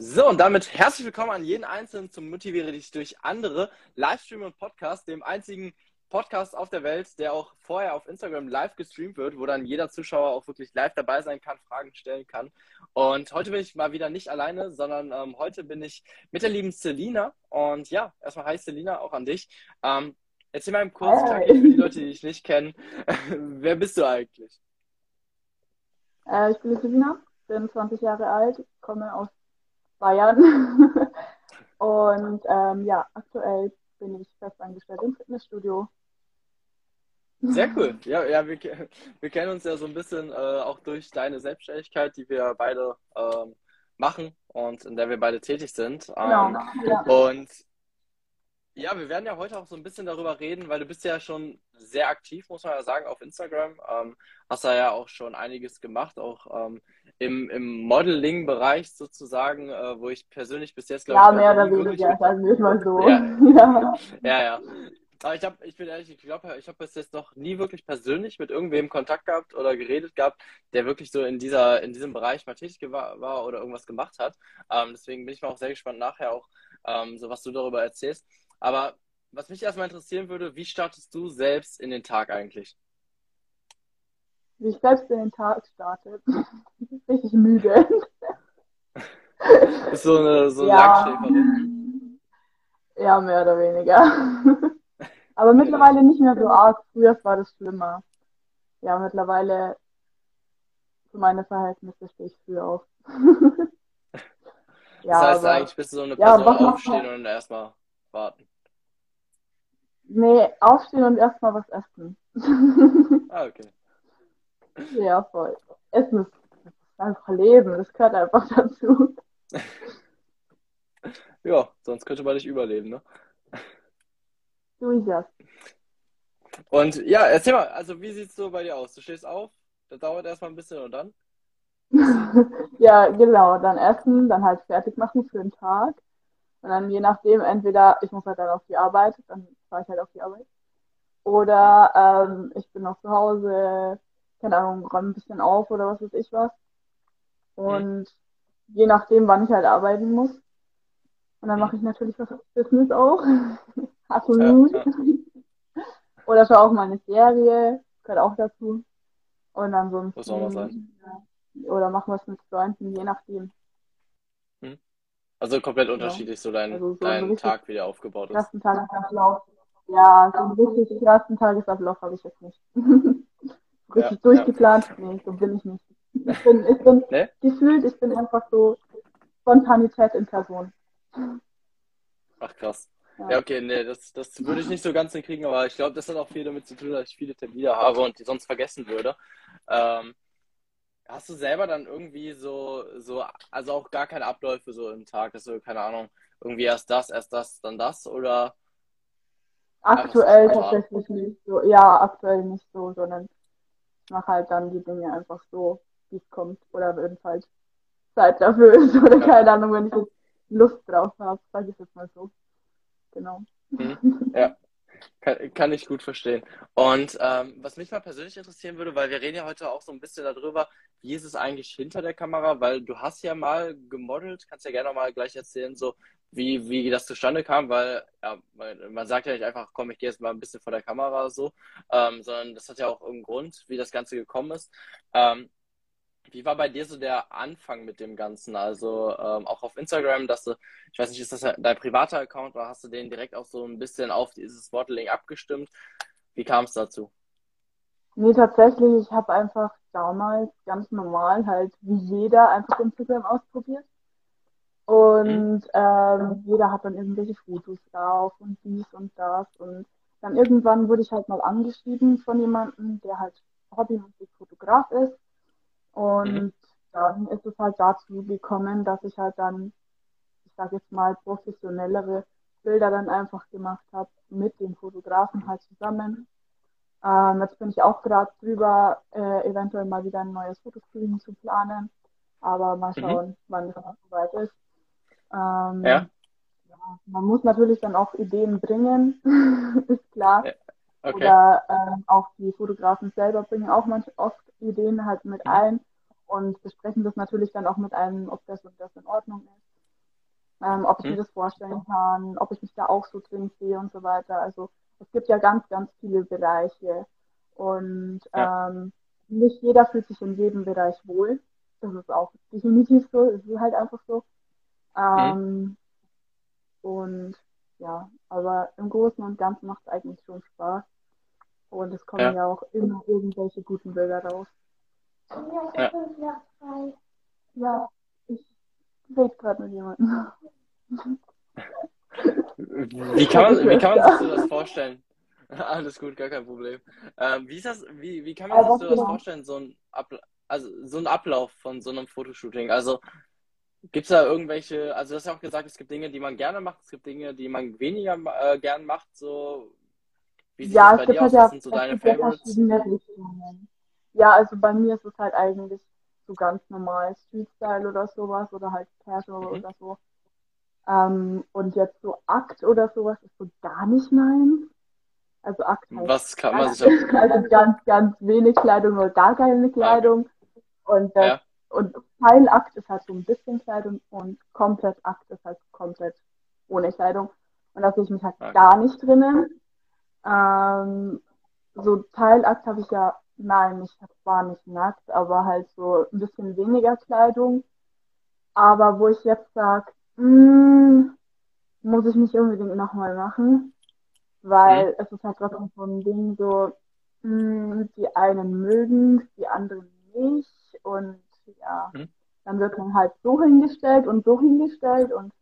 So, und damit herzlich willkommen an jeden Einzelnen zum Motiviere dich durch andere Livestream und Podcast, dem einzigen Podcast auf der Welt, der auch vorher auf Instagram live gestreamt wird, wo dann jeder Zuschauer auch wirklich live dabei sein kann, Fragen stellen kann. Und heute bin ich mal wieder nicht alleine, sondern ähm, heute bin ich mit der lieben Selina. Und ja, erstmal hi Selina, auch an dich. Ähm, erzähl mal kurz, hey. für die Leute, die dich nicht kennen, wer bist du eigentlich? Äh, ich bin Selina, bin 20 Jahre alt, komme aus Bayern. und ähm, ja, aktuell bin ich festangestellt im Fitnessstudio. Sehr cool. Ja, ja wir, wir kennen uns ja so ein bisschen äh, auch durch deine Selbstständigkeit, die wir beide ähm, machen und in der wir beide tätig sind. Genau. Ähm, ja. Und ja, wir werden ja heute auch so ein bisschen darüber reden, weil du bist ja schon sehr aktiv, muss man ja sagen, auf Instagram. Ähm, hast da ja auch schon einiges gemacht, auch ähm, im, im Modeling-Bereich sozusagen, äh, wo ich persönlich bis jetzt glaube Ja, mehr oder weniger, sagen wir mal so. Ja, ja. ja. Aber ich, hab, ich bin ehrlich, ich glaube, ich habe bis jetzt noch nie wirklich persönlich mit irgendwem Kontakt gehabt oder geredet gehabt, der wirklich so in, dieser, in diesem Bereich mal tätig war, war oder irgendwas gemacht hat. Ähm, deswegen bin ich mal auch sehr gespannt nachher auch, ähm, so was du darüber erzählst. Aber was mich erstmal interessieren würde, wie startest du selbst in den Tag eigentlich? Wie ich selbst in den Tag starte, richtig müde. Bist so eine, so ja. Langschläferin? Ja, mehr oder weniger. Aber mittlerweile nicht mehr so arg. Früher war das schlimmer. Ja, mittlerweile für meine Verhältnisse stehe ich früh auf. ja, das heißt, aber, eigentlich bist du so eine Person ja, aufstehen und erstmal warten. Nee, aufstehen und erstmal was essen. ah, okay. Ja, voll. Essen ist, ist einfach Leben, das gehört einfach dazu. ja, sonst könnte man nicht überleben, ne? So ist das. Und ja, erzähl mal, also wie sieht's so bei dir aus? Du stehst auf, das dauert erstmal ein bisschen und dann? ja, genau, dann essen, dann halt fertig machen für den Tag. Und dann je nachdem, entweder ich muss halt dann auf die Arbeit, dann fahre ich halt auf die Arbeit. Oder ähm, ich bin noch zu Hause, keine Ahnung, räume ein bisschen auf oder was weiß ich was. Und mhm. je nachdem, wann ich halt arbeiten muss. Und dann mache ich natürlich was Business auch. Absolut. Ja, ja. oder schaue auch mal eine Serie, gehört auch dazu. Und ansonsten. Muss auch mal sein. Ja, oder machen was mit Freunden, je nachdem. Also komplett unterschiedlich so dein, also so dein Tag wieder aufgebaut ist. Ersten Tagesablauf. Ja, so einen richtig ersten Tagesablauf habe ich jetzt nicht. richtig ja, durchgeplant? Ja. Nee, so bin ich nicht. Ich bin, ich bin nee? gefühlt, ich bin einfach so Spontanität in Person. Ach krass. Ja, ja okay, nee, das, das würde ich nicht so ganz hinkriegen, aber ich glaube, das hat auch viel damit zu tun, dass ich viele Termine habe und die sonst vergessen würde. Ähm, Hast du selber dann irgendwie so, so, also auch gar keine Abläufe so im Tag, also keine Ahnung, irgendwie erst das, erst das, dann das oder? Aktuell tatsächlich nicht so. Ja, aktuell nicht so, sondern ich mache halt dann die Dinge einfach so, wie es kommt. Oder wenn es halt Zeit dafür ist oder ja. keine Ahnung, wenn ich jetzt Lust drauf habe, sage ich jetzt mal so. Genau. Mhm. Ja. Kann, kann, ich gut verstehen. Und ähm, was mich mal persönlich interessieren würde, weil wir reden ja heute auch so ein bisschen darüber, wie ist es eigentlich hinter der Kamera, weil du hast ja mal gemodelt, kannst ja gerne mal gleich erzählen, so wie, wie das zustande kam, weil ja, man, sagt ja nicht einfach, komm, ich gehe jetzt mal ein bisschen vor der Kamera so, ähm, sondern das hat ja auch einen Grund, wie das Ganze gekommen ist. Ähm, wie war bei dir so der Anfang mit dem Ganzen? Also ähm, auch auf Instagram, dass du, ich weiß nicht, ist das dein privater Account oder hast du den direkt auch so ein bisschen auf dieses Modeling abgestimmt? Wie kam es dazu? Nee, tatsächlich, ich habe einfach damals ganz normal halt wie jeder einfach Instagram ausprobiert. Und mhm. ähm, jeder hat dann irgendwelche Fotos drauf und dies und das. Und dann irgendwann wurde ich halt mal angeschrieben von jemandem, der halt hobbymäßig Fotograf ist. Und mhm. dann ist es halt dazu gekommen, dass ich halt dann, ich sage jetzt mal, professionellere Bilder dann einfach gemacht habe mit den Fotografen halt zusammen. Ähm, jetzt bin ich auch gerade drüber, äh, eventuell mal wieder ein neues Fotoscreening zu planen. Aber mal mhm. schauen, mhm. wann das soweit ist. Ähm, ja. ja. Man muss natürlich dann auch Ideen bringen, ist klar. Ja. Okay. Oder ähm, auch die Fotografen selber bringen auch manchmal oft Ideen halt mit mhm. ein und besprechen das natürlich dann auch mit einem, ob das und das in Ordnung ist. ähm, ob ich Mhm. mir das vorstellen kann, ob ich mich da auch so drin sehe und so weiter. Also es gibt ja ganz, ganz viele Bereiche und Ja. ähm, nicht jeder fühlt sich in jedem Bereich wohl. Das ist auch definitiv so, es ist halt einfach so. Mhm. Ähm, und ja, aber im Großen und Ganzen macht es eigentlich schon Spaß. Und es kommen Ja. ja auch immer irgendwelche guten Bilder raus. Ja. Ja, ich rede gerade mit jemandem. Wie kann man, wie kann man sich so das vorstellen? Alles gut, gar kein Problem. Ähm, wie ist das, wie, wie kann man sich so das genau. vorstellen, so ein Abla also so ein Ablauf von so einem Fotoshooting? Also gibt's da irgendwelche, also du hast ja auch gesagt, es gibt Dinge, die man gerne macht, es gibt Dinge, die man weniger äh, gern macht, so wie sieht Ja, das es bei gibt dir halt aus? ja, Was sind so es deine gibt ja Favorites? Ja, also bei mir ist es halt eigentlich so ganz normal Street-Style oder sowas oder halt Casual Mhm. oder so. Ähm, und jetzt so Akt oder sowas ist so gar nicht meins. Also Akt heißt Was kann man sich da, also ganz, ganz wenig Kleidung oder gar keine ah. Kleidung. Und das, Ja, und Teilakt ist halt so ein bisschen Kleidung und komplett Akt ist halt komplett ohne Kleidung. Und da sehe ich mich halt okay. gar nicht drinnen. Ähm, so Teilakt habe ich ja, nein, ich war nicht nackt, aber halt so ein bisschen weniger Kleidung. Aber wo ich jetzt sage, muss ich nicht unbedingt nochmal machen, Mhm. weil es ist halt trotzdem so ein Ding, so, mh, die einen mögen, die anderen nicht. Und ja, Mhm. dann wird man halt so hingestellt und so hingestellt und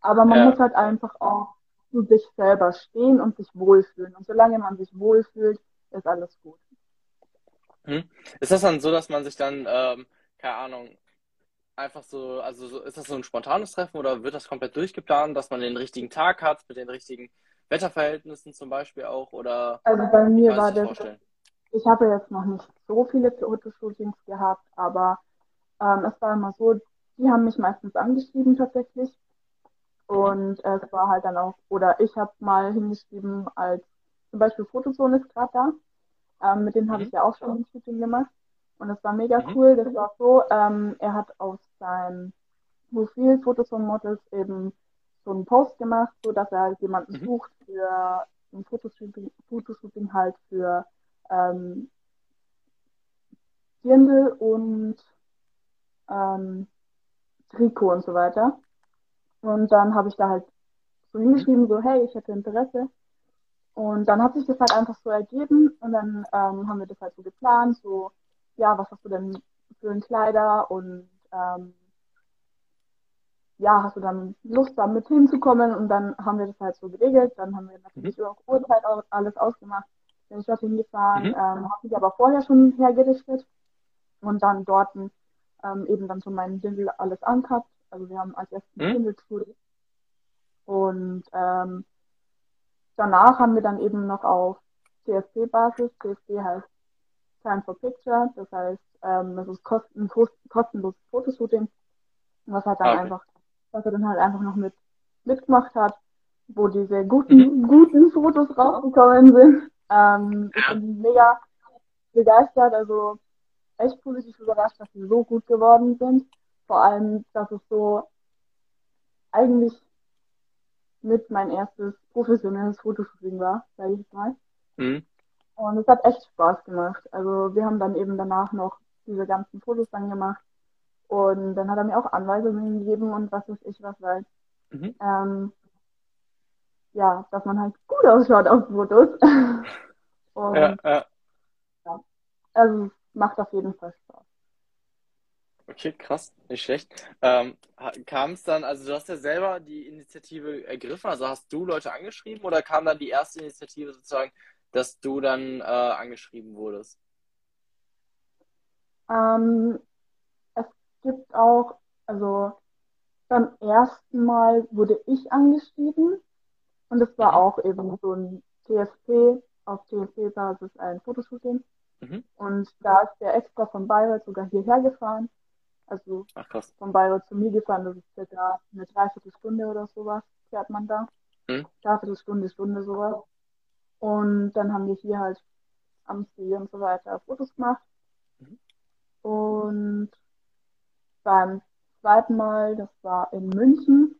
aber man Ja, muss halt einfach auch zu sich selber stehen und sich wohlfühlen. Und solange man sich wohlfühlt, ist alles gut. Mhm. Ist das dann so, dass man sich dann, ähm, keine Ahnung, einfach so, also so, ist das so ein spontanes Treffen oder wird das komplett durchgeplant, dass man den richtigen Tag hat, mit den richtigen Wetterverhältnissen zum Beispiel auch, oder Also bei mir war das, vorstellen? ich habe jetzt noch nicht so viele Fotoshootings gehabt, aber ähm, es war immer so, die haben mich meistens angeschrieben tatsächlich. Und es war halt dann auch, oder ich habe mal hingeschrieben, als zum Beispiel Fotozone ist gerade da. Ähm, mit denen habe ich Mhm. ja auch schon ein Shooting gemacht. Und das war mega Mhm. cool. Das war so, ähm, er hat auf seinem Profil Fotozone Models eben so einen Post gemacht, so dass er jemanden Mhm. sucht für ein Fotoshooting, Fotoshooting halt für ähm, Dirndl und ähm, Trikot und so weiter. Und dann habe ich da halt so Mhm. hingeschrieben, so, hey, ich hätte Interesse. Und dann hat sich das halt einfach so ergeben und dann ähm, haben wir das halt so geplant, so, ja, was hast du denn für ein Kleider und ähm, ja, hast du dann Lust, da mit hinzukommen und dann haben wir das halt so geregelt. Dann haben wir Mhm. natürlich über Uhrzeit auch alles ausgemacht. Bin ich dorthin gefahren, Mhm. ähm, habe mich aber vorher schon hergerichtet und dann dort ähm, eben dann schon meinen Dirndl alles angehabt. Also wir haben als erstes Mhm. Dirndl und ähm, danach haben wir dann eben noch auf CSP-Basis, CSP heißt Time for Picture, das heißt, ähm, das ist kosten, kost, kostenloses Fotoshooting, was halt dann okay. einfach, was er dann halt einfach noch mit mitgemacht hat, wo diese Mhm. guten, guten Fotos rausgekommen sind. Ähm, ich bin mega begeistert, also echt positiv überrascht, dass sie so gut geworden sind. Vor allem, dass es so eigentlich mit mein erstes professionelles Fotoshooting war, sage ich jetzt mal. Mhm. Und es hat echt Spaß gemacht. Also wir haben dann eben danach noch diese ganzen Fotos dann gemacht. Und dann hat er mir auch Anweisungen gegeben und was weiß ich was, weil Mhm. ähm, ja, dass man halt gut ausschaut auf Fotos. Ja, Und ja. ja, also es macht auf jeden Fall Spaß. Okay, krass, nicht schlecht. Ähm, kam es dann, also du hast ja selber die Initiative ergriffen, also hast du Leute angeschrieben oder kam dann die erste Initiative sozusagen, dass du dann äh, angeschrieben wurdest? Ähm, es gibt auch, also beim ersten Mal wurde ich angeschrieben und es war Mhm. auch eben so ein TFP, auf TFP-Basis ein Fotoshooting. Mhm. Und da ist der extra von Bayreuth sogar hierher gefahren. Also Ach krass. von Bayreuth zu mir gefahren, das ist circa eine Dreiviertelstunde oder sowas, fährt man da. Mhm. Dreiviertelstunde, Stunde sowas. Und dann haben wir hier halt am See und so weiter Fotos gemacht. Mhm. Und beim zweiten Mal, das war in München,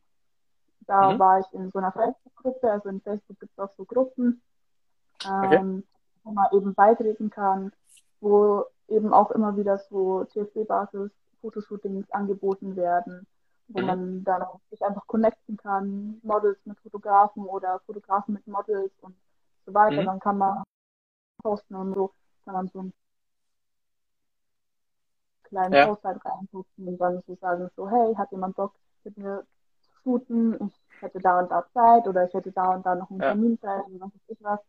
Da mhm. war ich in so einer Facebook-Gruppe, also in Facebook gibt es auch so Gruppen, ähm, okay. Wo man eben beitreten kann, wo eben auch immer wieder so CSD-Basis Fotoshootings angeboten werden, wo mhm. man dann sich einfach connecten kann, Models mit Fotografen oder Fotografen mit Models und so weiter. Mhm. Dann kann man posten und so, kann man so einen kleinen ja. Post halt reinposten und dann so sagen, so, hey, hat jemand Bock mit mir zu shooten? Ich hätte da und da Zeit oder ich hätte da und da noch einen ja. Termin Zeit und was weiß ich was.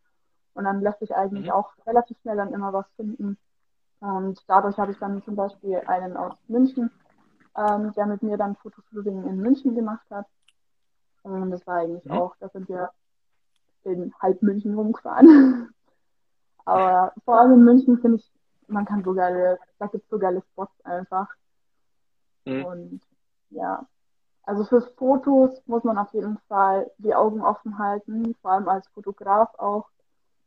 Und dann lässt sich eigentlich mhm. auch relativ schnell dann immer was finden. Und dadurch habe ich dann zum Beispiel einen aus München, ähm, der mit mir dann Fotoshooting in München gemacht hat. Und das war eigentlich mhm. auch, da sind wir in halb München rumgefahren. Aber vor allem in München finde ich, man kann so geile, da gibt es so geile Spots einfach. Mhm. Und ja, also für Fotos muss man auf jeden Fall die Augen offen halten, vor allem als Fotograf auch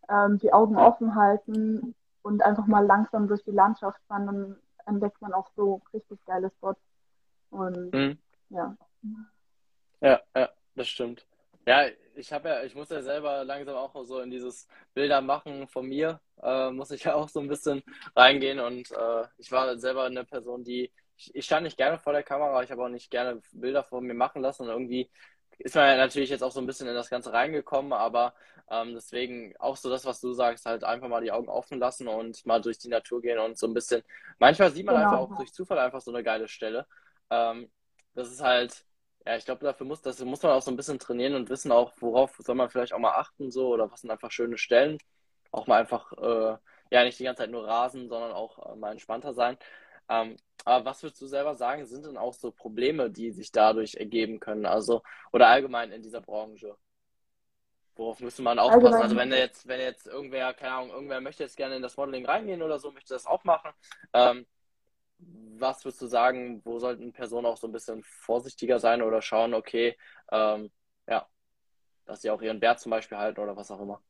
ähm, die Augen offen halten und einfach mal langsam durch die Landschaft fahren, dann entdeckt man auch so richtig geile Spots. Und mhm. ja. Ja, ja, das stimmt. Ja, ich habe ja, ich muss ja selber langsam auch so in dieses Bilder machen von mir, äh, muss ich ja auch so ein bisschen reingehen und äh, ich war selber eine Person, die ich, ich stand nicht gerne vor der Kamera, ich habe auch nicht gerne Bilder von mir machen lassen und irgendwie ist man ja natürlich jetzt auch so ein bisschen in das Ganze reingekommen, aber ähm, deswegen auch so das, was du sagst, halt einfach mal die Augen offen lassen und mal durch die Natur gehen und so ein bisschen. Manchmal sieht man genau. einfach auch durch Zufall einfach so eine geile Stelle. Ähm, das ist halt, ja, ich glaube, dafür muss, das muss man auch so ein bisschen trainieren und wissen auch, worauf soll man vielleicht auch mal achten, so oder was sind einfach schöne Stellen. Auch mal einfach, äh, ja, nicht die ganze Zeit nur rasen, sondern auch äh, mal entspannter sein. Ähm, aber was würdest du selber sagen, sind denn auch so Probleme, die sich dadurch ergeben können? Also, oder allgemein in dieser Branche? Worauf müsste man aufpassen? Allgemein. Also wenn jetzt, wenn jetzt irgendwer, keine Ahnung, irgendwer möchte jetzt gerne in das Modeling reingehen oder so, möchte das auch machen. Ähm, was würdest du sagen, wo sollten Personen auch so ein bisschen vorsichtiger sein oder schauen, okay, ähm, ja, dass sie auch ihren Wert zum Beispiel halten oder was auch immer?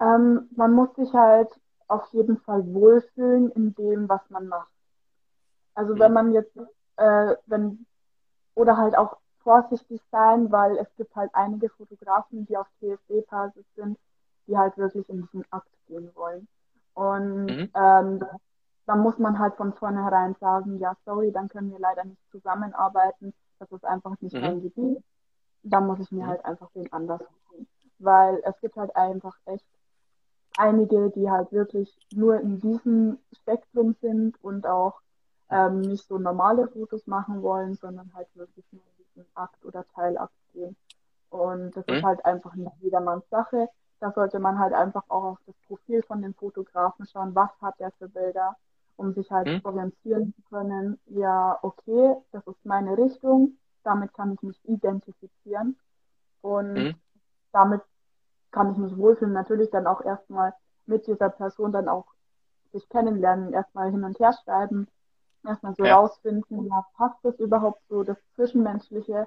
Ähm, man muss sich halt auf jeden Fall wohlfühlen in dem, was man macht. Also wenn mhm. man jetzt, äh, wenn, oder halt auch vorsichtig sein, weil es gibt halt einige Fotografen, die auf TSD-Basis sind, die halt wirklich in diesen Akt gehen wollen. Und mhm. ähm, da muss man halt von vornherein sagen, ja, sorry, dann können wir leider nicht zusammenarbeiten, das ist einfach nicht mhm. mein Gebiet. Da muss ich mir mhm. halt einfach den anders suchen. Weil es gibt halt einfach echt einige, die halt wirklich nur in diesem Spektrum sind und auch ähm, nicht so normale Fotos machen wollen, sondern halt wirklich nur in diesen Akt oder Teilakt gehen. Und das mhm. ist halt einfach nicht jedermanns Sache. Da sollte man halt einfach auch auf das Profil von den Fotografen schauen, was hat der für Bilder, um sich halt mhm. orientieren zu können. Ja, okay, das ist meine Richtung, damit kann ich mich identifizieren und mhm. damit kann ich mich wohlfühlen. Natürlich dann auch erstmal mit dieser Person dann auch sich kennenlernen, erstmal hin und her schreiben, erstmal so ja. rausfinden, ja, passt das überhaupt so, das Zwischenmenschliche.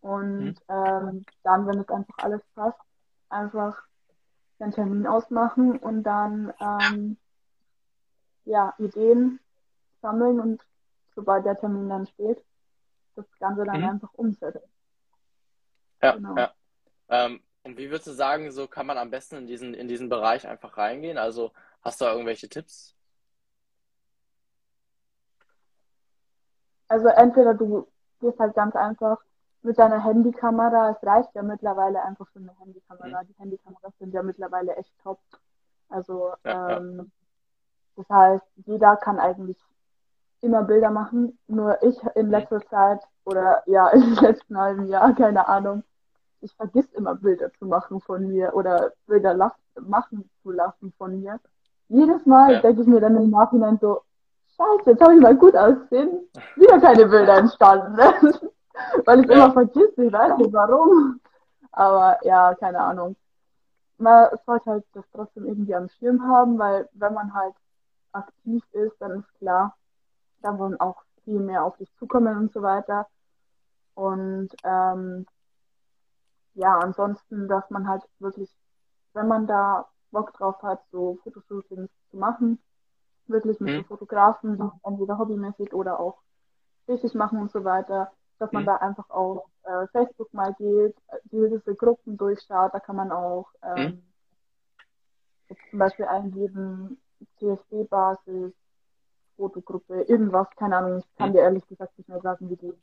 Und mhm. ähm, dann, wenn es einfach alles passt, einfach den Termin ausmachen und dann ähm, ja, Ideen sammeln und sobald der Termin dann steht, das Ganze dann mhm. einfach umsetzen. Ja, genau. ja. Ähm, und wie würdest du sagen, so kann man am besten in diesen, in diesen Bereich einfach reingehen? Also hast du da irgendwelche Tipps? Also entweder du gehst halt ganz einfach mit deiner Handykamera, es reicht ja mittlerweile einfach schon eine Handykamera. Mhm. Die Handykameras sind ja mittlerweile echt top. Also ja, ähm, ja. das heißt, jeder kann eigentlich immer Bilder machen. Nur ich in mhm. letzter Zeit oder ja, im letzten halben Jahr, keine Ahnung, ich vergiss immer Bilder zu machen von mir oder Bilder machen zu lassen von mir. Jedes Mal ja. denke ich mir dann im Nachhinein so, scheiße, jetzt habe ich mal gut aussehen. Wieder keine Bilder entstanden. Ne? Weil ich ja. immer vergiss, ich weiß nicht warum. Aber ja, keine Ahnung. Man sollte halt das trotzdem irgendwie am Schirm haben, weil wenn man halt aktiv ist, dann ist klar, da wollen auch viel mehr auf dich zukommen und so weiter. Und ähm, ja, ansonsten, dass man halt wirklich, wenn man da Bock drauf hat, so Fotoshootings zu machen, wirklich mit mhm. so Fotografen, die entweder hobbymäßig oder auch richtig machen und so weiter, dass man Mhm. da einfach auf äh, Facebook mal geht, äh, gewisse Gruppen durchschaut. Da kann man auch Mhm. ähm, jetzt zum Beispiel eingeben, CSD-Basis, Fotogruppe, irgendwas, keine Ahnung, ich kann Mhm. dir ehrlich gesagt nicht mehr sagen, wie diese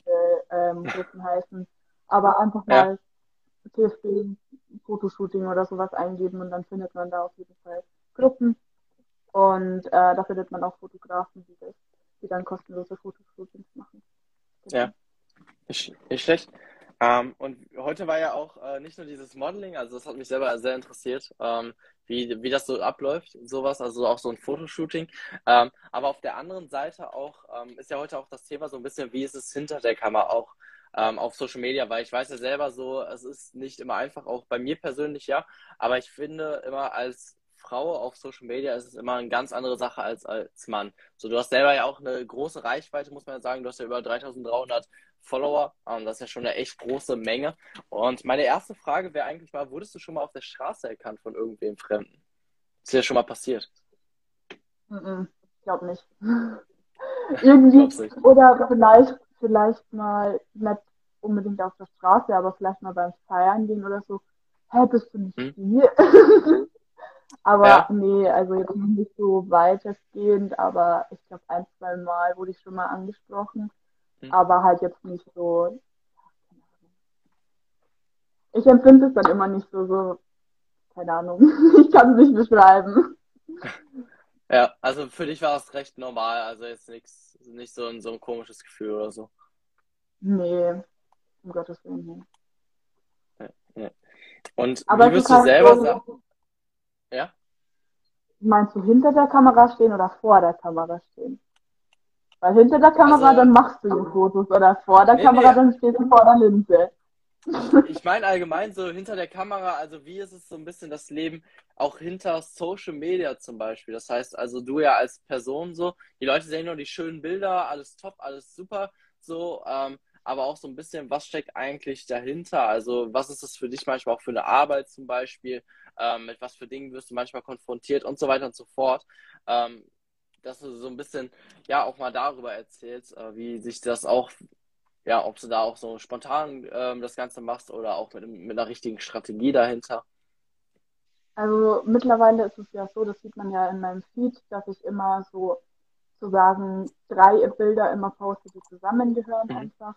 ähm, Gruppen heißen, aber einfach mal CSD Fotoshooting oder sowas eingeben und dann findet man da auf jeden Fall Gruppen und äh, da findet man auch Fotografen, die das, die dann kostenlose Fotoshootings machen. Ja. Nicht, nicht schlecht. Ähm, und heute war ja auch äh, nicht nur dieses Modeling, also das hat mich selber sehr interessiert, ähm, wie, wie das so abläuft, sowas, also auch so ein Fotoshooting. Ähm, aber auf der anderen Seite auch ähm, ist ja heute auch das Thema so ein bisschen, wie ist es hinter der Kamera auch ähm, auf Social Media, weil ich weiß ja selber so, es ist nicht immer einfach, auch bei mir persönlich ja, aber ich finde immer als Frau auf Social Media ist es immer eine ganz andere Sache als als Mann. So, du hast selber ja auch eine große Reichweite, muss man ja sagen. Du hast ja über 3300 Follower. Ähm, das ist ja schon eine echt große Menge. Und meine erste Frage wäre eigentlich mal, wurdest du schon mal auf der Straße erkannt von irgendwem Fremden? Ist dir schon mal passiert? Ich glaube nicht. Irgendwie, nicht. oder vielleicht, vielleicht mal nicht unbedingt auf der Straße, aber vielleicht mal beim Feiern gehen oder so. Hä, bist du nicht Hm. hier? aber Ja. nee, also jetzt noch nicht so weitestgehend, aber ich glaube ein, zwei Mal wurde ich schon mal angesprochen, Hm. aber halt jetzt nicht so. Ich empfinde es dann immer nicht so, so, keine Ahnung, ich kann es nicht beschreiben. Ja, also für dich war es recht normal, also jetzt nichts, nicht so ein, so ein komisches Gefühl oder so. Nee, um Gottes Willen. Nee. Und Aber wie du würdest du selber so- sagen? Ja? Meinst du hinter der Kamera stehen oder vor der Kamera stehen? Weil hinter der Kamera, Also- dann machst du die Fotos oder vor der Nee, Kamera, nee. dann stehst du vor der Linse. Ich meine allgemein so hinter der Kamera, also wie ist es so ein bisschen das Leben auch hinter Social Media zum Beispiel? Das heißt also du ja als Person so, die Leute sehen nur die schönen Bilder, alles top, alles super, so, ähm, aber auch so ein bisschen, was steckt eigentlich dahinter? Also was ist das für dich manchmal auch für eine Arbeit zum Beispiel? Ähm, mit was für Dingen wirst du manchmal konfrontiert und so weiter und so fort? Ähm, dass du so ein bisschen, ja, auch mal darüber erzählst, äh, wie sich das auch ja, ob du da auch so spontan ähm, das Ganze machst oder auch mit, mit einer richtigen Strategie dahinter. Also mittlerweile ist es ja so, das sieht man ja in meinem Feed, dass ich immer so sozusagen drei Bilder immer poste, die zusammengehören Mhm. einfach.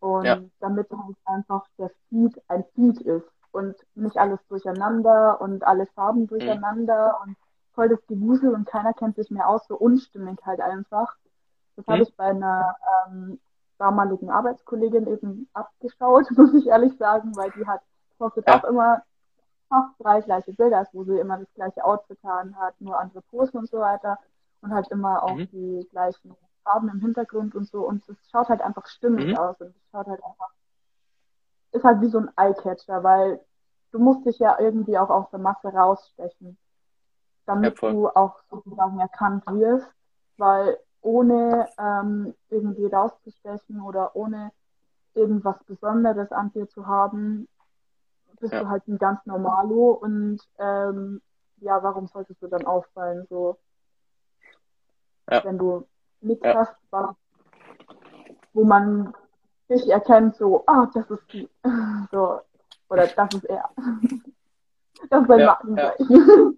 Und Ja. damit halt einfach der Feed ein Feed ist und nicht alles durcheinander und alle Mhm. Farben durcheinander und voll das Gewusel und keiner kennt sich mehr aus, so unstimmig halt einfach. Das habe Mhm. ich bei einer ähm, damaligen Arbeitskollegin eben abgeschaut, muss ich ehrlich sagen, weil die hat postet Ja. auch immer fast drei gleiche Bilder, also wo sie immer das gleiche Outfit an hat, nur andere Posen und so weiter und halt immer auch Mhm. die gleichen Farben im Hintergrund und so und es schaut halt einfach stimmig Mhm. aus und es schaut halt einfach, ist halt wie so ein Eyecatcher, weil du musst dich ja irgendwie auch aus der Masse rausstechen, damit Ja, du auch sozusagen erkannt wirst, weil ohne ähm, irgendwie rauszustechen oder ohne irgendwas Besonderes an dir zu haben, bist Ja. du halt ein ganz Normalo und ähm, ja, warum solltest du dann auffallen, so Ja. wenn du nichts Ja. hast, was, wo man dich erkennt, so, ah, das ist die, so, oder das ist er. Das ist sein Ja,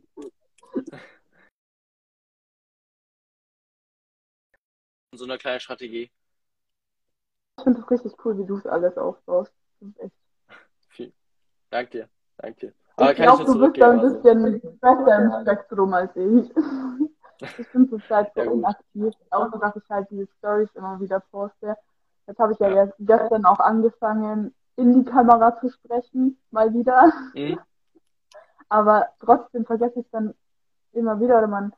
So eine kleine Strategie. Ich finde es richtig cool, wie du es alles aufbaust. Echt Viel. Dank dir. Dank dir. Aber Ich glaube, du bist da ein. Also. bisschen besser im Spektrum als ich. Ich bin zurzeit so Ja, inaktiv, außer dass ich halt diese Stories immer wieder poste. Jetzt habe ich ja, Ja. ges- gestern auch angefangen, in die Kamera zu sprechen, mal wieder. Mhm. Aber trotzdem vergesse ich es dann immer wieder oder man,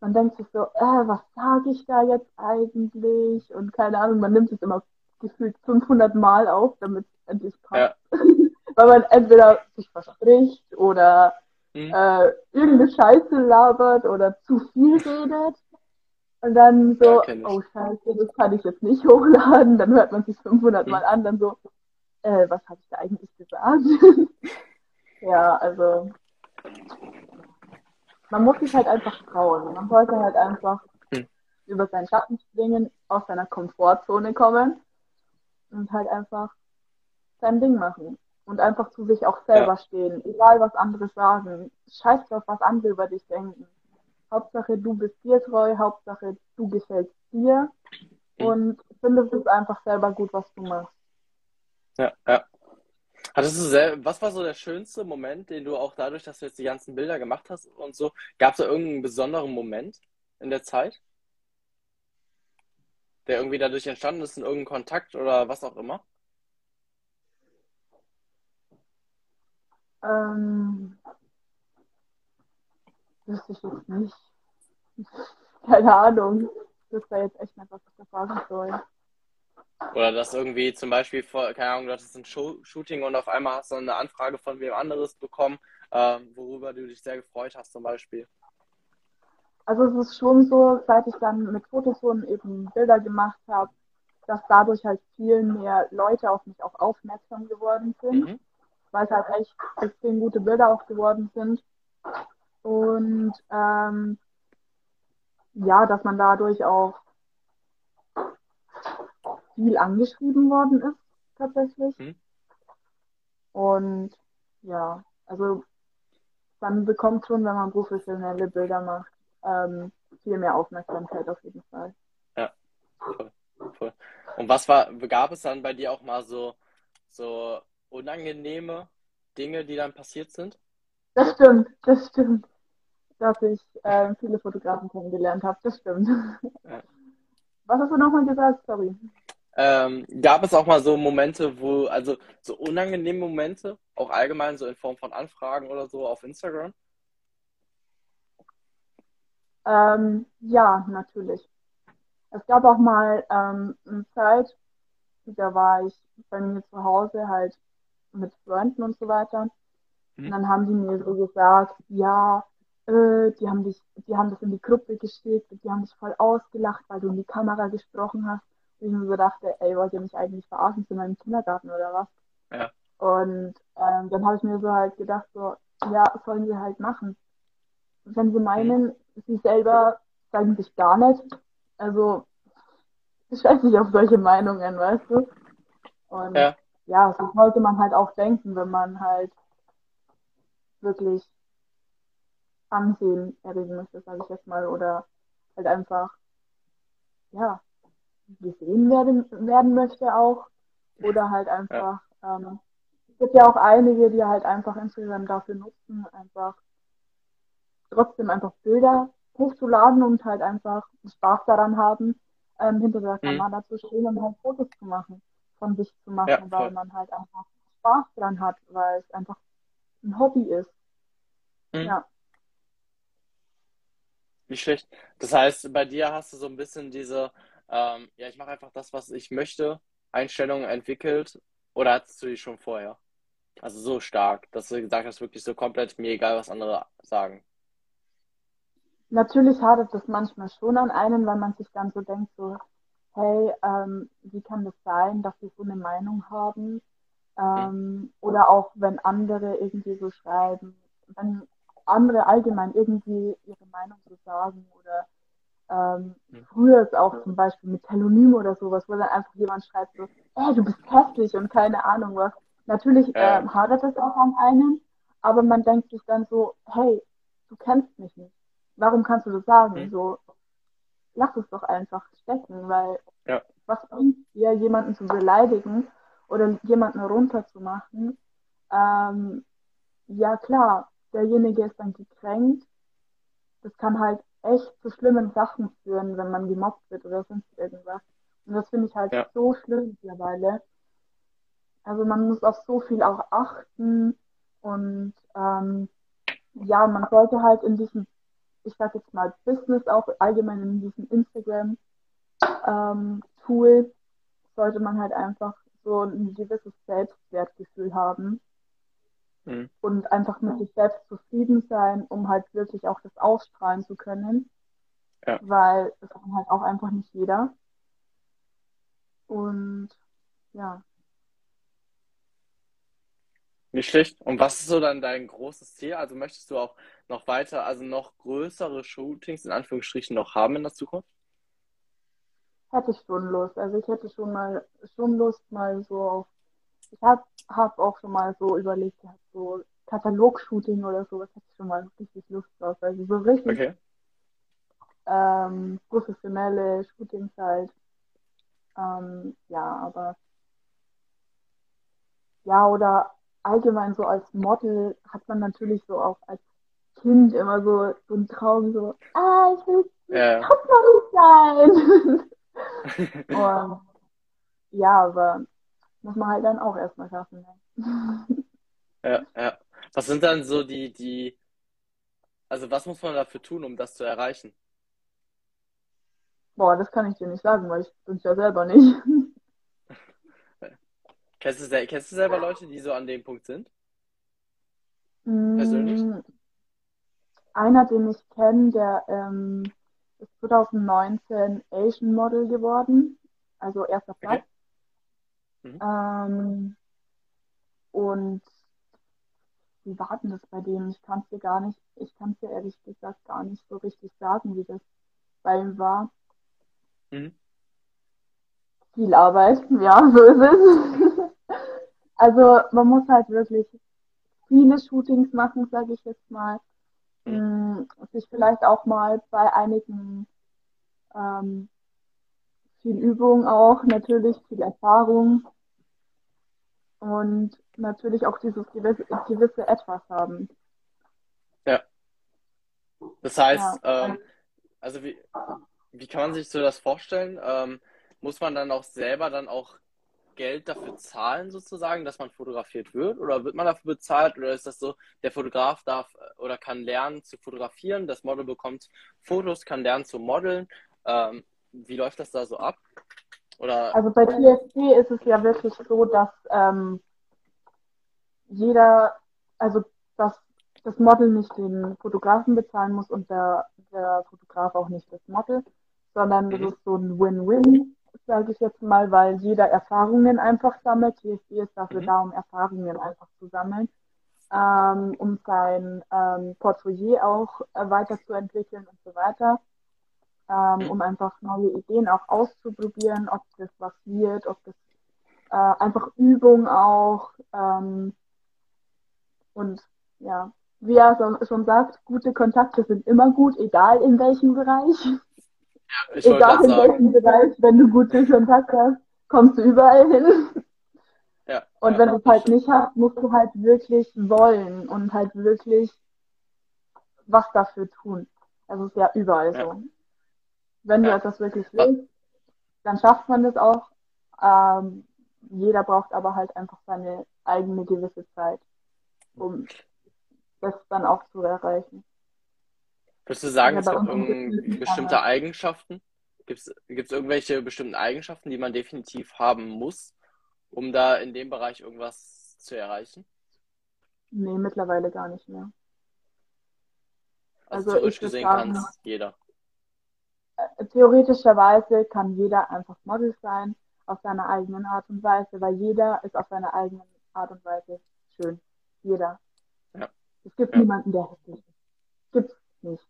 man denkt sich so, äh, was sage ich da jetzt eigentlich? Und keine Ahnung, man nimmt es immer gefühlt 500 Mal auf, damit es endlich passt. Weil man entweder sich verspricht oder Mhm. äh, irgendeine Scheiße labert oder zu viel redet. Und dann so, Ja, oh Scheiße, das kann ich jetzt nicht hochladen. Dann hört man sich 500 Mhm. Mal an, dann so, äh, was habe ich da eigentlich gesagt? ja, also man muss sich halt einfach trauen. Man sollte halt einfach Mhm. über seinen Schatten springen, aus seiner Komfortzone kommen und halt einfach sein Ding machen und einfach zu sich auch selber ja. stehen, egal was andere sagen. Scheiß drauf, was andere über dich denken. Hauptsache du bist dir treu, Hauptsache du gefällst dir mhm. und findest es einfach selber gut, was du machst. Ja, ja. Hattest du selber, was war so der schönste Moment, den du auch dadurch, dass du jetzt die ganzen Bilder gemacht hast und so, gab es da irgendeinen besonderen Moment in der Zeit? Der irgendwie dadurch entstanden ist in irgendeinem Kontakt oder was auch immer? Ähm, wüsste ich jetzt nicht. Keine Ahnung. Das wäre jetzt echt nicht, was ich da fragen soll. Oder dass irgendwie zum Beispiel, vor, keine Ahnung, du hattest ein Shooting und auf einmal hast du eine Anfrage von wem anderes bekommen, äh, worüber du dich sehr gefreut hast zum Beispiel. Also es ist schon so, seit ich dann mit Fototon eben Bilder gemacht habe, dass dadurch halt viel mehr Leute auf mich auch aufmerksam geworden sind, mhm. weil es halt echt extrem gute Bilder auch geworden sind. Und ähm, ja, dass man dadurch auch viel angeschrieben worden ist, tatsächlich. Mhm. Und ja, also man bekommt schon, wenn man professionelle Bilder macht, ähm, viel mehr Aufmerksamkeit auf jeden Fall. Ja, voll, voll. Und was war, gab es dann bei dir auch mal so, so unangenehme Dinge, die dann passiert sind? Das stimmt, das stimmt. Dass ich äh, viele Fotografen kennengelernt habe, das stimmt. Ja. Was hast du nochmal gesagt? Sorry. Ähm, gab es auch mal so Momente, wo, also so unangenehme Momente, auch allgemein so in Form von Anfragen oder so auf Instagram? Ähm, ja, natürlich. Es gab auch mal ähm, eine Zeit, da war ich bei mir zu Hause halt mit Freunden und so weiter. Mhm. Und dann haben die mir so gesagt, ja, äh, die haben dich, die haben das in die Gruppe geschickt, die haben dich voll ausgelacht, weil du in die Kamera gesprochen hast ich mir so dachte, ey, wollt ihr mich eigentlich verarschen zu meinem Kindergarten oder was? Ja. Und ähm, dann habe ich mir so halt gedacht, so, ja, sollen sie halt machen. Wenn sie meinen, mhm. sie selber sagen sich gar nicht. Also, ich weiß nicht auf solche Meinungen, weißt du? Und ja, ja so sollte man halt auch denken, wenn man halt wirklich Ansehen erregen möchte, sage ich jetzt mal, oder halt einfach, ja, gesehen werden, werden möchte auch. Oder halt einfach, ja. ähm, es gibt ja auch einige, die halt einfach Instagram dafür nutzen, einfach trotzdem einfach Bilder hochzuladen und halt einfach Spaß daran haben, ähm, hinter der mhm. Kamera zu stehen und halt Fotos zu machen, von sich zu machen, ja, weil man halt einfach Spaß dran hat, weil es einfach ein Hobby ist. Mhm. Ja. Nicht schlecht. Das heißt, bei dir hast du so ein bisschen diese ähm, ja, ich mache einfach das, was ich möchte, Einstellungen entwickelt oder hattest du die schon vorher? Also so stark, dass du gesagt hast, wirklich so komplett mir egal, was andere sagen. Natürlich hadert das manchmal schon an einen, weil man sich dann so denkt, so, hey, ähm, wie kann das sein, dass wir so eine Meinung haben? Ähm, mhm. Oder auch wenn andere irgendwie so schreiben, wenn andere allgemein irgendwie ihre Meinung so sagen oder ähm, mhm. früher ist auch zum Beispiel mit Telonym oder sowas, wo dann einfach jemand schreibt so, ey, du bist hässlich und keine Ahnung was. Natürlich äh, hadert es auch an einem, aber man denkt sich dann so, hey, du kennst mich nicht. Warum kannst du das sagen? Mhm. So, lass es doch einfach stecken, weil ja. was bringt dir, jemanden zu beleidigen oder jemanden runterzumachen? Ähm, ja klar, derjenige ist dann gekränkt. Das kann halt echt zu schlimmen Sachen führen, wenn man gemobbt wird oder sonst irgendwas. Und das finde ich halt ja. so schlimm mittlerweile. Also man muss auf so viel auch achten und ähm, ja, man sollte halt in diesem, ich sag jetzt mal Business auch allgemein in diesem Instagram ähm, Tool sollte man halt einfach so ein gewisses Selbstwertgefühl haben mhm. und einfach mit sich selbst zufrieden sein, um halt wirklich auch das ausstrahlen zu können. Ja. Weil das kann halt auch einfach nicht jeder. Und ja. Nicht schlecht. Und was ist so dann dein großes Ziel? Also möchtest du auch noch weiter, also noch größere Shootings in Anführungsstrichen noch haben in der Zukunft? hätte ich schon Lust. Also ich hätte schon mal schon Lust mal so auf. Ich habe hab auch schon mal so überlegt, gehabt, so Katalog-Shooting oder sowas hätte ich schon mal richtig Lust drauf. Also so richtig Okay. ähm, professionelle Shootings halt. Ähm, ja, aber ja, oder allgemein so als Model hat man natürlich so auch als Kind immer so, so einen Traum, so, ah, ich will Ja. Topmodel sein. Und ja, aber muss man halt dann auch erstmal schaffen. Ne? Ja, ja. Was sind dann so die, die, also was muss man dafür tun, um das zu erreichen? Boah, das kann ich dir nicht sagen, weil ich bin's ja selber nicht. Kennst du, kennst du selber Leute, die so an dem Punkt sind? Persönlich? Mm, Einer, den ich kenne, der ähm, ist 2019 Asian Model geworden, also erster Platz. Okay. Mhm. Ähm, und wie war denn das bei dem? Ich kann es dir gar nicht, ich kann es dir ehrlich gesagt gar nicht so richtig sagen, wie das bei ihm war. Mhm. Viel Arbeit, ja, so ist es. Also man muss halt wirklich viele Shootings machen, sage ich jetzt mal. Mhm. Mm, Sich vielleicht auch mal bei einigen ähm, viel Übung auch, natürlich viel Erfahrung und natürlich auch dieses gewisse, gewisse Etwas haben. Ja. Das Ja, heißt, ähm, also wie, wie kann man sich so das vorstellen? Ähm, muss man dann auch selber dann auch Geld dafür zahlen sozusagen, dass man fotografiert wird? Oder wird man dafür bezahlt? Oder ist das so, der Fotograf darf äh, oder kann lernen zu fotografieren, das Model bekommt Fotos, kann lernen zu modeln? Ähm, wie läuft das da so ab? Oder also bei TSG ist es ja wirklich so, dass ähm, jeder, also dass das Model nicht den Fotografen bezahlen muss und der, der Fotograf auch nicht das Model, sondern das Mhm. ist so ein Win-Win, sage ich jetzt mal, weil jeder Erfahrungen einfach sammelt. TSG ist dafür Mhm. da, um Erfahrungen einfach zu sammeln, ähm, um sein ähm, Portfolio auch äh, weiterzuentwickeln und so weiter, ähm, um einfach neue Ideen auch auszuprobieren, ob das was wird, ob das äh, einfach Übung auch ähm, und ja, wie er schon sagt, gute Kontakte sind immer gut, egal in welchem Bereich. ich wollte Egal in sagen, welchem Bereich, wenn du gute Kontakte hast, kommst du überall hin. ja, Und ja, wenn du es halt nicht hast, musst du halt wirklich wollen und halt wirklich was dafür tun. Das ist ja überall Ja, so. Wenn du ja. etwas wirklich willst, dann schafft man das auch. Ähm, jeder braucht aber halt einfach seine eigene gewisse Zeit, um das dann auch zu erreichen. Würdest du sagen, Ja, es gibt irgend bestimmte. Eigenschaften? Gibt es irgendwelche bestimmten Eigenschaften, die man definitiv haben muss, um da in dem Bereich irgendwas zu erreichen? Nee, mittlerweile gar nicht mehr. Also Also theoretisch gesehen kann es jeder. Äh, theoretischerweise kann jeder einfach Model sein, auf seine eigenen Art und Weise, weil jeder ist auf seine eigene Art und Weise schön. Jeder. Ja, Es gibt ja, niemanden, der hässlich ist. Gibt's nicht.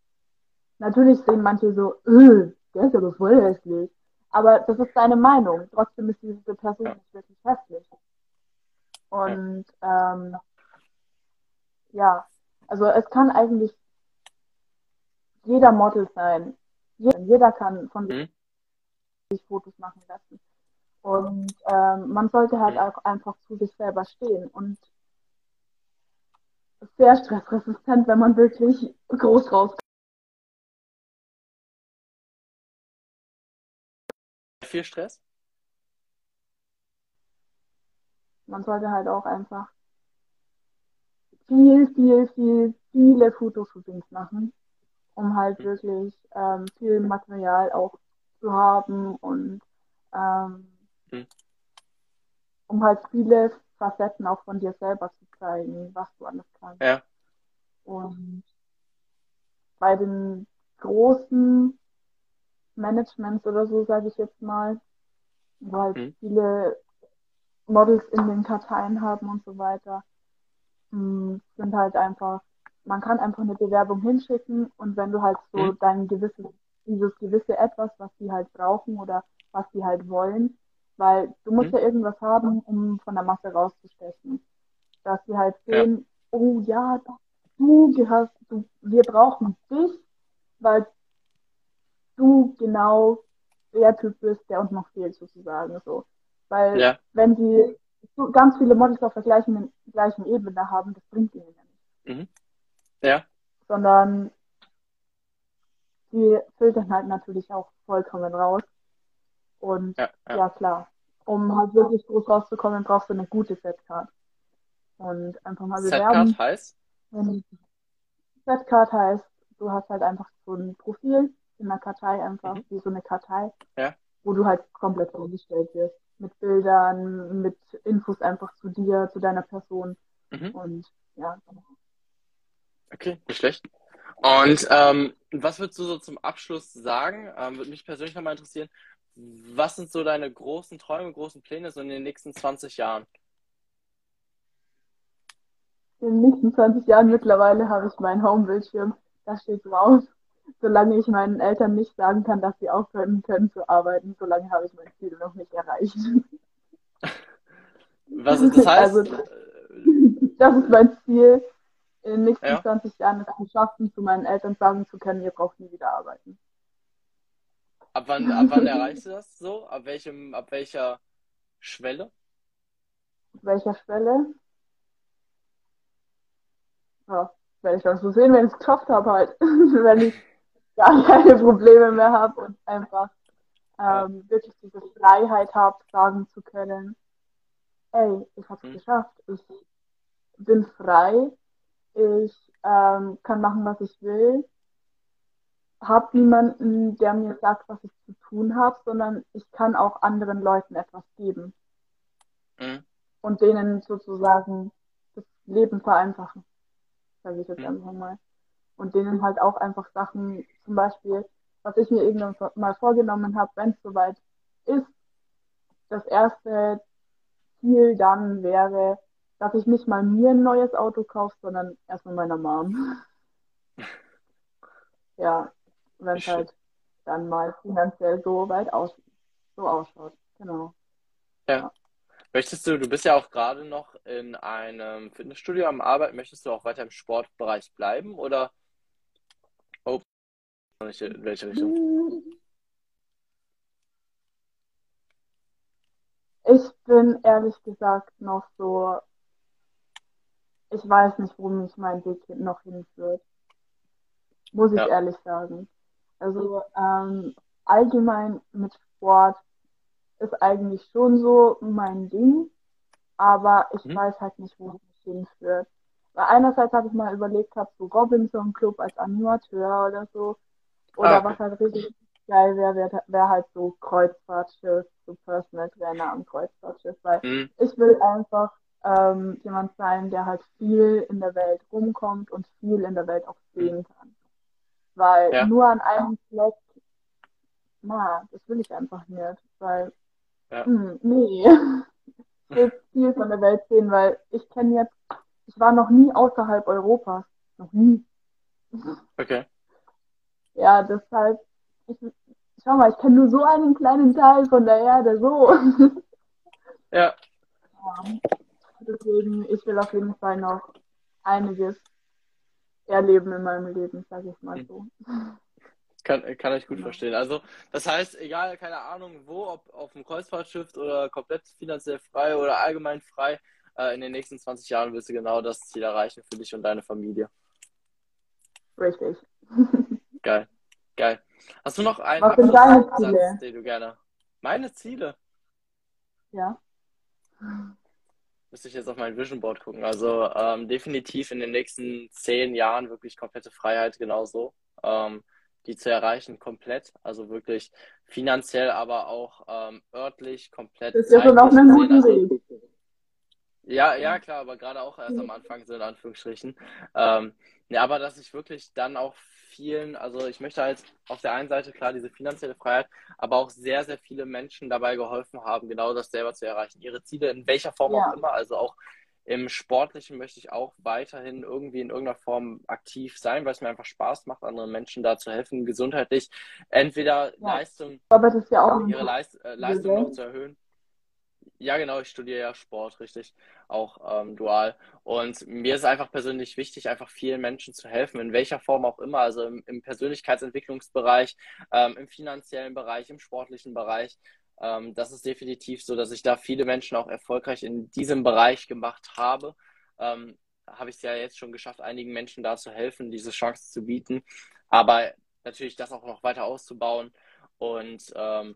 Natürlich sehen manche so, "Äh, der ist aber voll hässlich. Aber das ist deine Meinung. Trotzdem ist diese Person ja, nicht wirklich hässlich. Und ähm, ja, also es kann eigentlich jeder Model sein. Jeder, kann von Mhm. sich Fotos machen lassen. Und ähm, man sollte halt Mhm. auch einfach zu sich selber stehen und sehr stressresistent, wenn man wirklich groß rauskommt. Viel Stress? Man sollte halt auch einfach viel, viel, viel, viele Fotoshootings machen, um halt Mhm. wirklich ähm, viel Material auch zu haben und ähm, Mhm. um halt viele Facetten auch von dir selber zu zeigen, was du alles kannst. Ja, Und bei den großen Managements oder so, sage ich jetzt mal, wo halt Mhm. viele Models in den Karteien haben und so weiter, mh, sind halt einfach, man kann einfach eine Bewerbung hinschicken und wenn du halt so Mhm. dein gewisses, dieses gewisse Etwas, was die halt brauchen oder was sie halt wollen. Weil du musst Mhm. ja irgendwas haben, um von der Masse rauszustechen. Dass sie halt sehen, oh ja, du gehörst, du, wir brauchen dich, weil du genau der Typ bist, der uns noch fehlt, sozusagen. So. Weil Ja. wenn die so ganz viele Models auf der gleichen, gleichen Ebene haben, das bringt ihnen ja nicht. Mhm. Ja. Sondern die filtern halt natürlich auch vollkommen raus. Und Ja. Ja. ja, klar, um halt wirklich groß rauszukommen, brauchst du eine gute Setcard. Und einfach mal bewerben. Setcard heißt? Wenn Setcard heißt, du hast halt einfach so ein Profil in einer Kartei, einfach Mhm. wie so eine Kartei, Ja. wo du halt komplett vorgestellt wirst. Mit Bildern, mit Infos einfach zu dir, zu deiner Person. Mhm. Und ja, Okay, nicht schlecht. Und ähm, was würdest du so zum Abschluss sagen? Ähm, würde mich persönlich nochmal interessieren. Was sind so deine großen Träume, großen Pläne so in den nächsten 20 Jahren? in den nächsten 20 Jahren mittlerweile habe ich meinen Homebildschirm, da steht drauf. Solange ich meinen Eltern nicht sagen kann, dass sie aufhören können zu arbeiten, solange habe ich mein Ziel noch nicht erreicht. Was das heißt? Also- Das ist mein Ziel, in den nächsten Ja. 20 Jahren es zu schaffen, zu meinen Eltern sagen zu können, ihr braucht nie wieder arbeiten. ab wann, ab wann erreichst du das so? Ab welchem, ab welcher Schwelle? Auf welcher Schwelle? Ja, werde ich dann so sehen, wenn ich es geschafft habe halt. wenn ich gar keine Probleme mehr habe und einfach ähm, wirklich diese Freiheit habe, sagen zu können, ey, ich habe es Mhm. geschafft. Ich bin frei. Ich ähm, kann machen, was ich will. Hab niemanden, der mir sagt, was ich zu tun habe, sondern ich kann auch anderen Leuten etwas geben Mhm. und denen sozusagen das Leben vereinfachen, sage ich jetzt Mhm. einfach mal. Und denen halt auch einfach Sachen, zum Beispiel, was ich mir irgendwann mal vorgenommen habe, wenn es soweit ist, das erste Ziel dann wäre, dass ich nicht mal mir ein neues Auto kaufe, sondern erstmal meiner Mom. ja, wenn es halt dann mal finanziell so weit aus, so ausschaut. Genau. Möchtest du, du bist ja auch gerade noch in einem Fitnessstudio am Arbeiten, möchtest du auch weiter im Sportbereich bleiben oder oh, in welche Richtung? Ich bin ehrlich gesagt noch so, ich weiß nicht, wo mich mein Weg noch hinführt. Muss ich Ja. ehrlich sagen. Also ähm, allgemein mit Sport ist eigentlich schon so mein Ding, aber ich Mhm. weiß halt nicht, wo es mich hinführt. Weil einerseits habe ich mal überlegt gehabt, so Robinson Club als Animateur oder so. Oder Ah, okay. was halt richtig geil wäre, wäre wär halt so Kreuzfahrtschiff, so Personal Trainer am Kreuzfahrtschiff, weil Mhm. ich will einfach ähm, jemand sein, der halt viel in der Welt rumkommt und viel in der Welt auch sehen kann. Weil Ja. nur an einem Fleck, na, das will ich einfach nicht, weil, Ja. hm, nee, ich will viel von der Welt sehen, weil ich kenne jetzt, ich war noch nie außerhalb Europas, noch nie. Okay. Ja, deshalb, ich, schau mal, ich kenne nur so einen kleinen Teil von der Erde, so. Ja, Ja. Deswegen, ich will auf jeden Fall noch einiges erleben in meinem Leben, sage ich mal so. kann, kann ich gut Genau. verstehen. Also, das heißt, egal, keine Ahnung wo, ob auf dem Kreuzfahrtschiff oder komplett finanziell frei oder allgemein frei, äh, in den nächsten 20 Jahren wirst du genau das Ziel erreichen für dich und deine Familie. Richtig. Geil, geil. Hast du noch einen Was sind deine Ziele? den du gerne? Meine Ziele? Ja. Müsste ich jetzt auf mein Vision Board gucken. Also ähm, definitiv in den nächsten zehn Jahren wirklich komplette Freiheit genauso. Ähm, die zu erreichen komplett. Also wirklich finanziell, aber auch ähm, örtlich komplett. Das ist ja schon auf zeitlich einem guten Weg. Ja, ja, klar, aber gerade auch erst am Anfang so in Anführungsstrichen. Ähm, ja, aber dass ich wirklich dann auch vielen, also ich möchte halt auf der einen Seite klar diese finanzielle Freiheit, aber auch sehr, sehr viele Menschen dabei geholfen haben, genau das selber zu erreichen. Ihre Ziele in welcher Form Ja. auch immer, also auch Im Sportlichen möchte ich auch weiterhin irgendwie in irgendeiner Form aktiv sein, weil es mir einfach Spaß macht, anderen Menschen da zu helfen, gesundheitlich entweder Ja. Leistung, Aber das ist ja auch ihre Leist äh, Leistung noch zu erhöhen. Ja, genau, ich studiere ja Sport, richtig, auch ähm, dual. Und mir ist einfach persönlich wichtig, einfach vielen Menschen zu helfen, in welcher Form auch immer, also im, im Persönlichkeitsentwicklungsbereich, ähm, im finanziellen Bereich, im sportlichen Bereich. Ähm, das ist definitiv so, dass ich da viele Menschen auch erfolgreich in diesem Bereich gemacht habe. Ähm, habe ich es ja jetzt schon geschafft, einigen Menschen da zu helfen, diese Chance zu bieten. Aber natürlich das auch noch weiter auszubauen und ähm,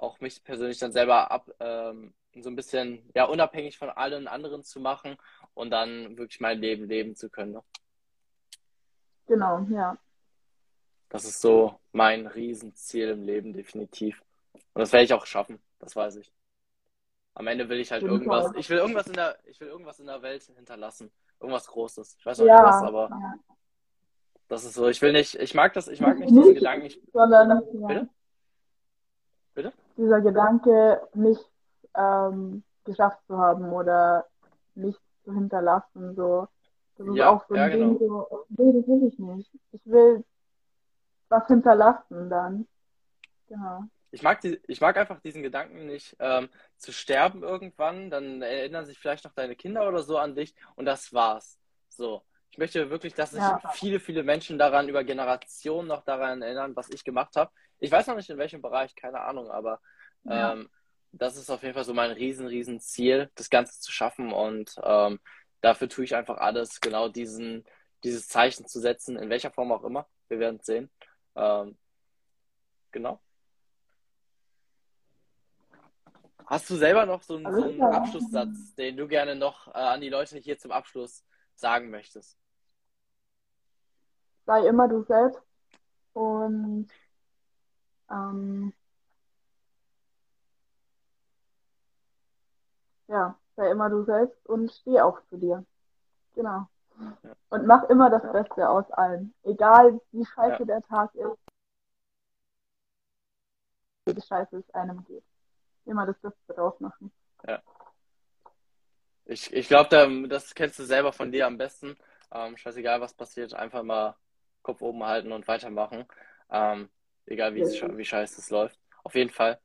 auch mich persönlich dann selber ab, ähm, so ein bisschen ja, unabhängig von allen anderen zu machen und dann wirklich mein Leben leben zu können. Ne? Genau, ja. Das ist so mein Riesenziel im Leben, definitiv. Und das werde ich auch schaffen, das weiß ich. Am Ende will ich halt Jeden irgendwas, ich will irgendwas in der, ich will irgendwas in der Welt hinterlassen. Irgendwas Großes. Ich weiß noch nicht Ja, was, aber das ist so. Ich will nicht, ich mag das, ich mag nicht Nicht, diesen Gedanken. Ich, sondern ja, bitte? Dieser Gedanke, nicht ähm, geschafft zu haben oder nichts zu hinterlassen, so. Das ist Ja, auch so ja, ein Ding, genau. so, nee, das will ich nicht. Ich will was hinterlassen dann. Genau. Ich mag, die, ich mag einfach diesen Gedanken nicht, ähm, zu sterben irgendwann, dann erinnern sich vielleicht noch deine Kinder oder so an dich und das war's. So. Ich möchte wirklich, dass sich Ja. viele, viele Menschen daran, über Generationen noch daran erinnern, was ich gemacht habe. Ich weiß noch nicht in welchem Bereich, keine Ahnung, aber Ja. ähm, das ist auf jeden Fall so mein riesen, riesen Ziel, das Ganze zu schaffen und ähm, dafür tue ich einfach alles, genau diesen, dieses Zeichen zu setzen, in welcher Form auch immer. Wir werden es sehen. Ähm, genau. Hast du selber noch so einen, so einen. Abschlusssatz, den du gerne noch äh, an die Leute hier zum Abschluss sagen möchtest? Sei immer du selbst und ähm, ja, sei immer du selbst und steh auch zu dir. Genau. Ja. Und mach immer das Beste aus allem. Egal wie scheiße Ja. der Tag ist, wie scheiße es einem geht. Immer das Beste draus machen. Ich, ich glaube, das kennst du selber von dir am besten. Ähm, scheißegal, was passiert, einfach mal Kopf oben halten und weitermachen. Ähm, egal, wie, es, wie scheiße es läuft. Auf jeden Fall.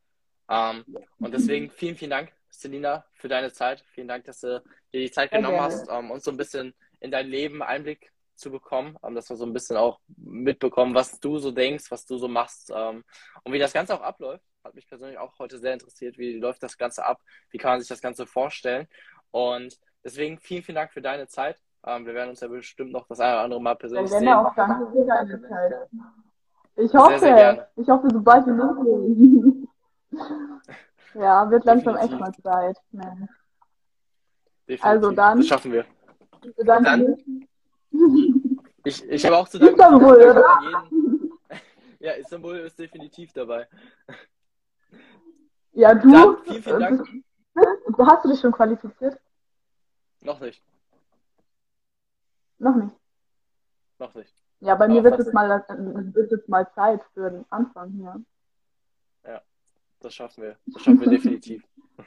Ähm, und deswegen vielen, vielen Dank, Selina, für deine Zeit. Vielen Dank, dass du dir die Zeit genommen gerne. hast, um uns so ein bisschen in dein Leben Einblick zu bekommen, ähm, dass wir so ein bisschen auch mitbekommen, was du so denkst, was du so machst ähm, und wie das Ganze auch abläuft. Hat mich persönlich auch heute sehr interessiert, wie läuft das Ganze ab, wie kann man sich das Ganze vorstellen. Und deswegen vielen, vielen Dank für deine Zeit. Ähm, wir werden uns ja bestimmt noch das eine oder andere Mal persönlich gerne sehen. auch danke für deine Zeit. Ich Sehr, hoffe, sehr gerne. ich hoffe, sobald wie möglich. Ja, wird langsam echt mal Zeit. Mensch. Definitiv. Also dann- Das schaffen wir. Dann- mich. Ich, ich habe auch zu danken. Istanbul, oder? jeden... Ja, Istanbul ist definitiv dabei. Ja, du, Dann vielen, vielen Dank. hast du dich schon qualifiziert? Noch nicht. Noch nicht. Noch nicht. Ja, bei mir wird es mal, äh, wird es mal Zeit für den Anfang hier. Das schaffen wir. Das schaffen wir definitiv.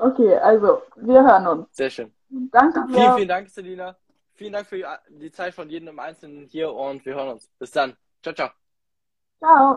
Okay, also, wir hören uns. Sehr schön. Danke Vielen, vielen Dank, Selina. Vielen Dank für die Zeit von jedem im Einzelnen hier und wir hören uns. Bis dann. Ciao, ciao. Ciao.